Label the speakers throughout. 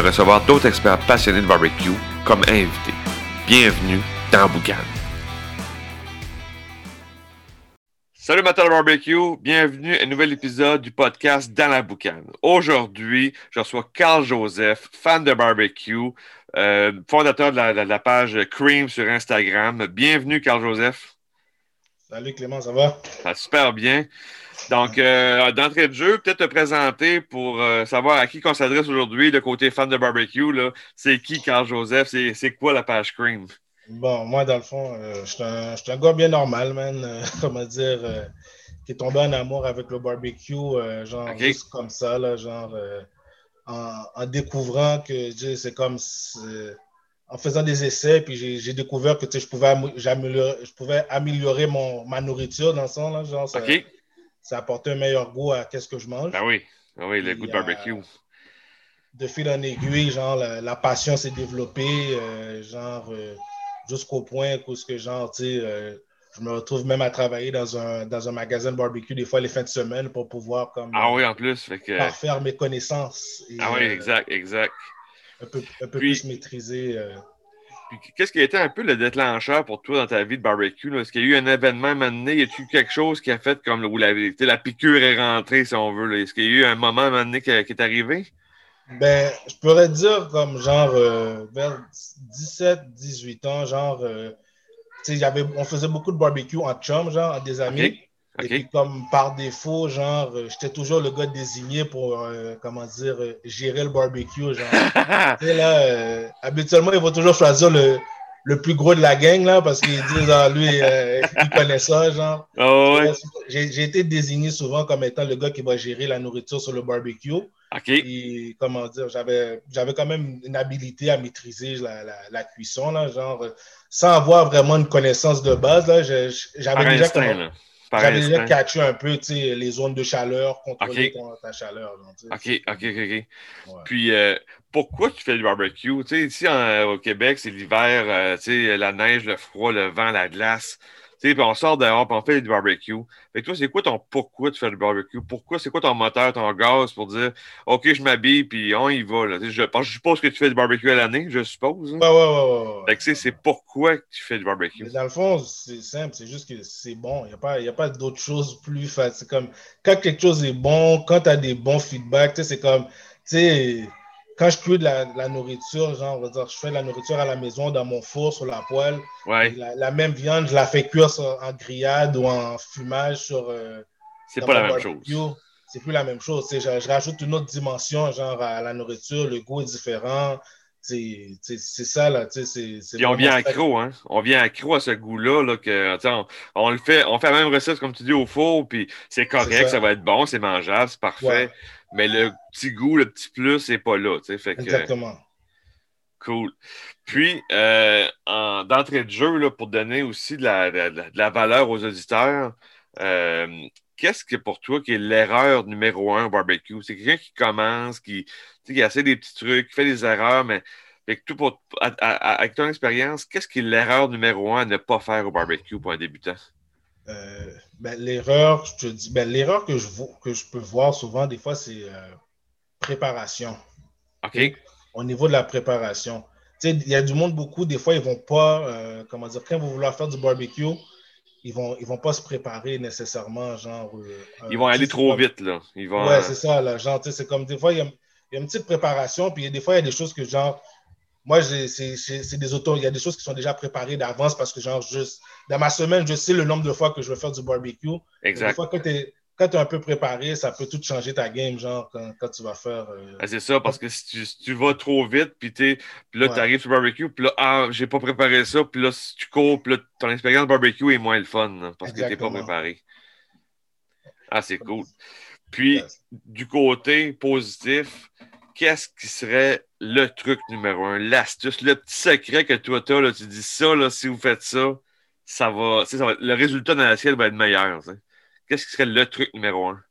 Speaker 1: recevoir d'autres experts passionnés de barbecue comme invités. Bienvenue dans Boucan. Salut Matin Barbecue, bienvenue à un nouvel épisode du podcast Dans la Boucane. Aujourd'hui, je reçois Carl Joseph, fan de barbecue, euh, fondateur de la, de la, page Cream sur Instagram. Bienvenue Carl Joseph.
Speaker 2: Salut Clément, ça va?
Speaker 1: Ça va super bien. Donc, euh, d'entrée de jeu, peut-être te présenter pour euh, savoir à qui on s'adresse aujourd'hui, le côté fan de barbecue. C'est qui Carl Joseph? C'est quoi la page Cream?
Speaker 2: Bon, moi, dans le fond, euh, je suis un, un, gars bien normal, man. Comment dire, qui est tombé en amour avec le barbecue, genre,
Speaker 1: Okay.
Speaker 2: juste comme ça, là, genre, en, en découvrant que c'est comme. En faisant des essais, puis j'ai découvert que je, pouvais je améliorer mon, ma nourriture dans le sens, là, genre, ça, apportait un meilleur goût à qu'est-ce que je mange.
Speaker 1: Ben oui. Ben oui, le
Speaker 2: Puis,
Speaker 1: goût de
Speaker 2: euh,
Speaker 1: barbecue.
Speaker 2: de fil en aiguille, genre, la, la passion s'est développée, euh, genre, euh, jusqu'au point où ce que, genre, tu sais, je me retrouve même à travailler dans un, dans un magasin de barbecue des fois les fins de semaine pour pouvoir, comme,
Speaker 1: Ah oui, en plus. Fait que...
Speaker 2: parfaire mes connaissances et
Speaker 1: Ah oui, exact, exact.
Speaker 2: Un peu, un peu
Speaker 1: Puis-
Speaker 2: plus maîtriser. euh,
Speaker 1: qu'est-ce qui a été un peu le déclencheur pour toi dans ta vie de barbecue? Est-ce qu'il y a eu un événement à un moment donné? Y a-t-il eu quelque chose qui a fait comme où la, piqûre est rentrée, si on veut? Est-ce qu'il y a eu un moment à un moment donné qui, qui est arrivé?
Speaker 2: Ben, je pourrais dire comme genre euh, vers 17, 18 ans, genre, euh, tu sais, on faisait beaucoup de barbecue en chum, genre, des amis. Et puis, comme par défaut, genre, euh, j'étais toujours le gars désigné pour, euh, comment dire, euh, gérer le barbecue. Genre, là, euh, habituellement, ils vont toujours choisir le, le plus gros de la gang, là, parce qu'ils disent, ah, lui, euh, il connaît ça, genre.
Speaker 1: Ah ouais.
Speaker 2: J'ai été désigné souvent comme étant le gars qui va gérer la nourriture sur le barbecue.
Speaker 1: OK.
Speaker 2: Et comment dire, j'avais quand même une habilité à maîtriser la, la, la cuisson, là, genre, sans avoir vraiment une connaissance de base, là, j'avais déjà,
Speaker 1: instinct, là.
Speaker 2: J'avais déjà
Speaker 1: instinct.
Speaker 2: catché un peu, les zones de chaleur, contrôler
Speaker 1: Ok.
Speaker 2: ton- ta chaleur. genre.
Speaker 1: OK, OK, OK.
Speaker 2: Ouais.
Speaker 1: Puis, euh, pourquoi tu fais du barbecue? Ici en- au Québec, c'est l'hiver, euh, la neige, le froid, le vent, la glace. Puis on sort dehors, puis on fait du barbecue. Fait que toi, c'est quoi ton pourquoi tu fais du barbecue? Pourquoi, c'est quoi ton moteur, ton gaz pour dire, OK, je m'habille, puis on y va. Là? Je, suppose que tu fais du barbecue à l'année, je suppose. hein?
Speaker 2: Ouais, ouais, ouais, ouais.
Speaker 1: Fait que, tu sais, c'est pourquoi tu fais du barbecue?
Speaker 2: Mais dans le fond, c'est simple, c'est juste que c'est bon. Il n'y a pas, il y a pas d'autre chose plus facile. C'est comme quand quelque chose est bon, quand tu as des bons feedbacks, c'est comme, tu sais, quand je cuis de la, de la nourriture, genre, on va dire, je fais de la nourriture à la maison, dans mon four, sur la poêle,
Speaker 1: Ouais,
Speaker 2: la, la même viande, je la fais cuire sur- en grillade ou en fumage sur. euh,
Speaker 1: c'est pas la même
Speaker 2: barbecue.
Speaker 1: chose.
Speaker 2: C'est plus la même chose. Je, je rajoute une autre dimension, genre, à la nourriture, le goût est différent. C'est ça, là. tu sais, c'est- c'est
Speaker 1: Puis on vient accro, hein? On vient accro à ce goût-là, là, que, on, on le fait, on fait la même recette, comme tu dis, au four, puis c'est correct, ça.
Speaker 2: ça.
Speaker 1: va être bon, c'est mangeable, c'est parfait.
Speaker 2: Ouais.
Speaker 1: Mais le petit goût, le petit plus, c'est pas là. Fait que,
Speaker 2: Exactement.
Speaker 1: cool. Puis, euh, en- d'entrée de jeu, là, pour donner aussi de la, de valeur aux auditeurs, euh, qu'est-ce que pour toi qui est l'erreur numéro un au barbecue? C'est quelqu'un qui commence, qui, qui essaie des petits trucs, qui fait des erreurs, mais avec, tout pour, à- à- avec ton expérience, qu'est-ce qui est l'erreur numéro un à ne pas faire au barbecue pour un débutant?
Speaker 2: Euh, ben, l'erreur, je te dis, ben, l'erreur que je, que je peux voir souvent, des fois, c'est euh, préparation.
Speaker 1: OK?
Speaker 2: Au niveau de la préparation. Il y a du monde, beaucoup, des fois, ils vont pas, euh, comment dire, quand ils vont vouloir faire du barbecue, ils vont, ils vont pas se préparer nécessairement, genre.
Speaker 1: Ils vont aller trop vite, là. Ils vont,
Speaker 2: Ouais, c'est ça, là. Genre, c'est comme des fois, il y, a, il y a une petite préparation, puis des fois, il y a des choses que, genre, moi, c'est des autos, il y a des choses qui sont déjà préparées d'avance parce que, genre, juste, dans ma semaine, je sais le nombre de fois que je vais faire du barbecue. Des
Speaker 1: exact.
Speaker 2: fois, quand tu es, tu un peu préparé, ça peut tout changer ta game, genre, quand, quand tu vas faire. euh,
Speaker 1: Ah, c'est ça, parce que si tu, si tu vas trop vite, puis, là,
Speaker 2: Ouais.
Speaker 1: tu arrives sur le barbecue, puis là, ah, j'ai pas préparé ça, puis là, si tu cours, puis là, ton expérience barbecue est moins le fun, là, parce que t'es pas
Speaker 2: Exactement.
Speaker 1: préparé. Ah, c'est cool. Puis,
Speaker 2: Yes.
Speaker 1: du côté positif, qu'est-ce qui serait le truc numéro un, l'astuce, le petit secret que toi, tu as, tu dis ça, là, si vous faites ça, ça va, ça va le résultat dans ciel va être meilleur. Qu'est-ce qui serait le truc numéro un?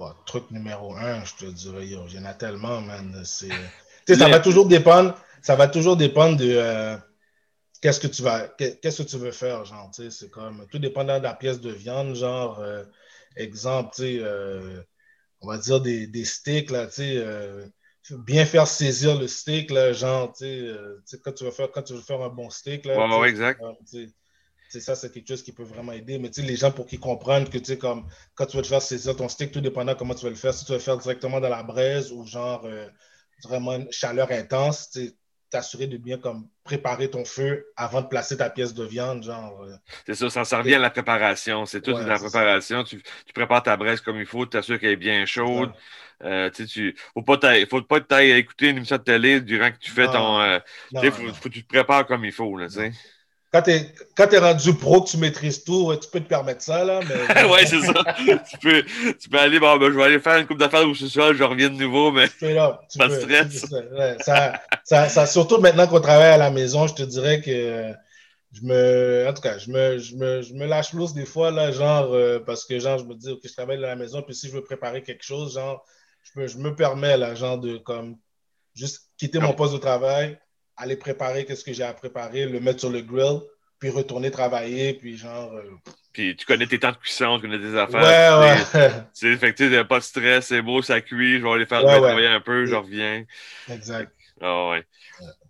Speaker 2: Euh, truc numéro un, je te dirais, il y en a tellement, man. ça va toujours dépendre, ça va toujours dépendre de euh, qu'est-ce que tu vas, qu'est-ce que tu veux faire, genre, c'est comme, tout dépendant de la pièce de viande, genre, euh, exemple, tu sais, on va dire des, des steaks, là, tu sais, bien faire saisir le steak, là, genre, tu sais, quand tu veux faire, quand tu veux faire un bon steak, là.
Speaker 1: Ouais, exact
Speaker 2: c'est ça, c'est quelque chose qui peut vraiment aider. Mais tu sais, les gens pour qu'ils comprennent que tu sais, comme quand tu veux te faire saisir ton steak, tout dépendant comment tu veux le faire, si tu veux le faire directement dans la braise ou genre euh, vraiment une chaleur intense, tu t'assurer de bien comme préparer ton feu avant de placer ta pièce de viande, genre. Euh.
Speaker 1: c'est ça, ça, revient à la préparation. C'est tout la préparation. Tu, prépares ta braise comme il faut, tu t'assures qu'elle est bien chaude. Euh, tu faut pas faut pas écouter une émission de télé durant que tu fais ton. il faut, faut, que tu te prépares comme il faut. Là,
Speaker 2: quand tu es, rendu pro, que tu maîtrises tout, tu peux te permettre ça. Là, mais...
Speaker 1: c'est ça. tu, peux, tu peux aller, bon, ben, je vais aller faire une coupe d'affaires au sous-sol, je reviens de nouveau, mais tu là, pas de stress.
Speaker 2: ça, ça, ça, surtout maintenant qu'on travaille à la maison, je te dirais que je me, en tout cas, je me, je me, je me lâche l'os des fois, là, genre, euh, parce que genre, je me dis, OK, je travaille à la maison, puis si je veux préparer quelque chose, genre, je me, je me permets, là, genre, de comme juste quitter mon poste de travail, aller préparer qu'est-ce que j'ai à préparer, le mettre sur le grill, puis retourner travailler, puis genre. Euh,
Speaker 1: puis tu connais tes temps de cuisson, tu connais tes affaires.
Speaker 2: Ouais, ouais.
Speaker 1: C'est effectivement, pas de stress, c'est beau, ça cuit, je vais aller faire travailler un peu, je reviens.
Speaker 2: Exact.
Speaker 1: Ah ouais.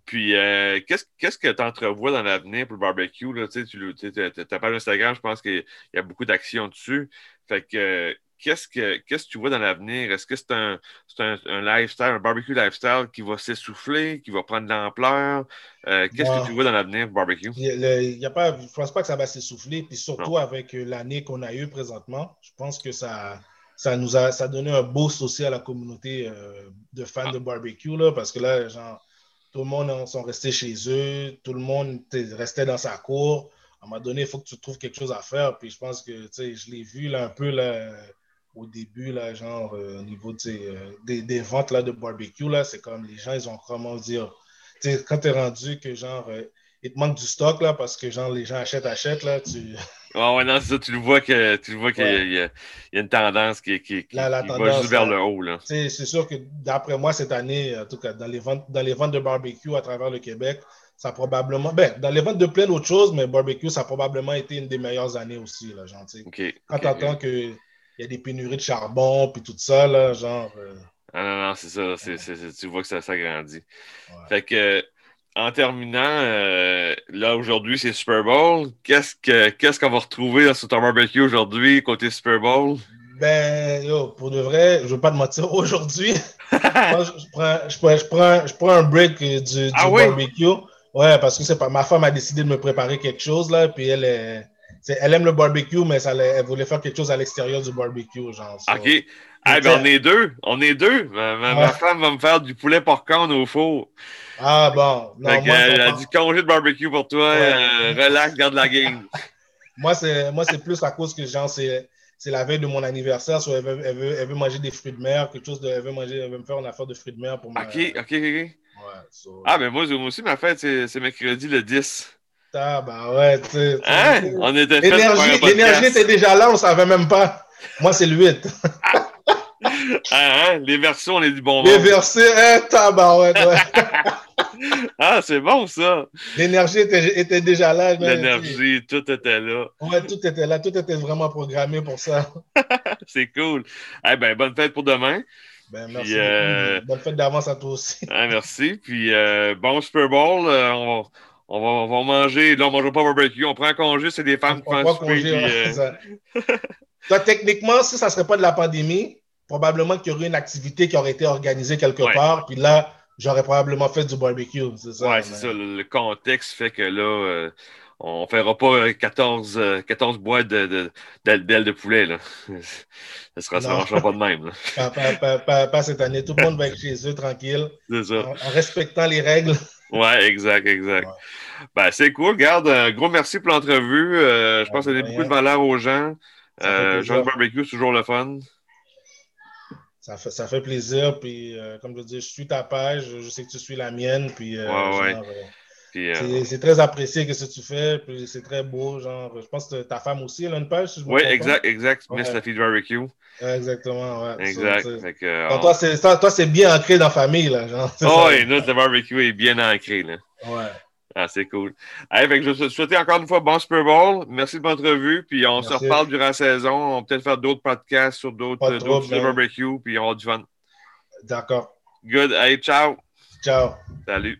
Speaker 1: Puis, euh, qu'est-ce que tu entrevois dans l'avenir pour le barbecue? Là? Tu sais, ta page Instagram, je pense qu'il y a beaucoup d'actions dessus. Fait que, qu'est-ce que qu'est-ce que tu vois dans l'avenir? Est-ce que c'est un, un, un, lifestyle, un barbecue lifestyle qui va s'essouffler, qui va prendre de l'ampleur? Euh, qu'est-ce que tu vois dans l'avenir barbecue?
Speaker 2: Il y a pas, je ne pense pas que ça va s'essouffler, puis surtout avec euh, l'année qu'on a eue présentement, je pense que ça, ça nous a, ça donné un boost aussi à la communauté euh, de fans ah. de barbecue, là, parce que là, genre, tout le monde sont restés chez eux, tout le monde restait dans sa cour. À un moment donné, il faut que tu trouves quelque chose à faire. Puis je pense que je l'ai vu là, un peu là, au début, là, genre, euh, au niveau euh, des, des, ventes là, de barbecue, là, c'est comme les gens, ils ont comment dire. Quand tu es rendu que genre euh, il te manque du stock là, parce que genre les gens achètent, achètent, là, tu.
Speaker 1: Ah ouais, non, ça, tu le vois que tu le vois qu'il y, a une tendance qui, qui, va juste vers le haut. Là.
Speaker 2: C'est sûr que d'après moi, cette année, en tout cas, dans les ventes, dans les ventes de barbecue à travers le Québec, ça a probablement. Ben, dans les ventes de plein d'autres choses, mais barbecue, ça a probablement été une des meilleures années aussi, là, gentil. Quand tu entends que y a des pénuries de charbon, puis tout ça, là, genre. Euh,
Speaker 1: ah non, non, c'est ça. tu vois que ça s'agrandit. Fait que, en terminant, euh, là, aujourd'hui, c'est Super Bowl. Qu'est-ce qu'on ce va retrouver sur ton barbecue aujourd'hui, côté Super Bowl?
Speaker 2: Ben, yo, pour de vrai, je veux pas te mentir, aujourd'hui, je, prends, je, prends, je, prends, je prends un break du, du ah barbecue. Ouais, parce que c'est pas ma femme a décidé de me préparer quelque chose, là, puis elle est elle aime le barbecue, mais ça, elle voulait faire quelque chose à l'extérieur du barbecue. Genre,
Speaker 1: OK. Ben, on est deux. On est deux. Ma, femme va me faire du poulet porc au four.
Speaker 2: Ah bon.
Speaker 1: Non, moi, elle a du congé de barbecue pour toi. Euh, relax, garde la game.
Speaker 2: moi, c'est plus à cause que genre, c'est la veille de mon anniversaire. elle, veut, elle, veut, elle, veut, manger des fruits de mer, quelque chose de. Elle veut, manger, elle veut me faire une affaire de fruits de mer pour moi.
Speaker 1: OK, OK, OK. Ouais, ah, mais moi, moi aussi, ma fête, c'est mercredi le 10.
Speaker 2: Ah, bah ouais, tu sais.
Speaker 1: Hein? On était
Speaker 2: L'énergie était déjà là, on ne savait même pas. Moi, c'est le 8.
Speaker 1: ah, hein? Les versos, on est du bon
Speaker 2: Les versos, hein, tabarouette, ouais.
Speaker 1: ah, c'est bon, ça.
Speaker 2: L'énergie était, était, déjà là.
Speaker 1: L'énergie, tout était là.
Speaker 2: Ouais, tout était là. Tout était vraiment programmé pour ça.
Speaker 1: c'est cool. Eh ben, bonne fête pour demain.
Speaker 2: Ben, merci. Euh... Bonne fête d'avance à toi aussi.
Speaker 1: ah, merci. Puis, euh, bon Super Bowl. Euh, on va on va, on va manger. Là, on ne mange pas barbecue. On prend congé, c'est des femmes qui font congé.
Speaker 2: Euh, Toi, techniquement, si ça ne serait pas de la pandémie, probablement qu'il y aurait une activité qui aurait été organisée quelque part. Puis là, j'aurais probablement fait du barbecue. C'est ça.
Speaker 1: Oui, c'est ça. Le, contexte fait que là, euh, on ne fera pas 14, 14 euh, boîtes d'ailes de, de, de, poulet. Là. Ça ne marchera pas de même.
Speaker 2: Pas, cette année. Tout le monde va être chez eux tranquille.
Speaker 1: C'est ça.
Speaker 2: En, respectant les règles.
Speaker 1: Oui, exact, exact. Ben, c'est cool. Garde, un gros merci pour l'entrevue. Euh, je pense que ça a beaucoup de valeur aux gens. Euh, Jean Barbecue, c'est toujours le fun.
Speaker 2: Ça fait, ça fait plaisir. Puis, euh, comme je dis, je suis ta page. Je sais que tu suis la mienne. Puis,
Speaker 1: ouais, ouais.
Speaker 2: Euh, c'est très apprécié que ce que tu fais, puis c'est très beau. Genre, je pense que ta femme aussi elle a une page. Si
Speaker 1: oui, exact, exact. Ouais. Miss la fille Barbecue.
Speaker 2: Exactement, ouais.
Speaker 1: Exact.
Speaker 2: que, toi, c'est bien ancré dans la famille. Là, genre,
Speaker 1: oh, et notre barbecue est bien ancré. Là.
Speaker 2: Ouais.
Speaker 1: Ah, c'est cool. Allez, fait que je souhaite encore une fois bon Super Bowl. Merci de votre revue. Puis on se reparle durant la saison. On va peut-être faire d'autres podcasts sur d'autres barbecues. Puis on va du fun.
Speaker 2: D'accord.
Speaker 1: Good. Allez, ciao.
Speaker 2: Ciao.
Speaker 1: Salut.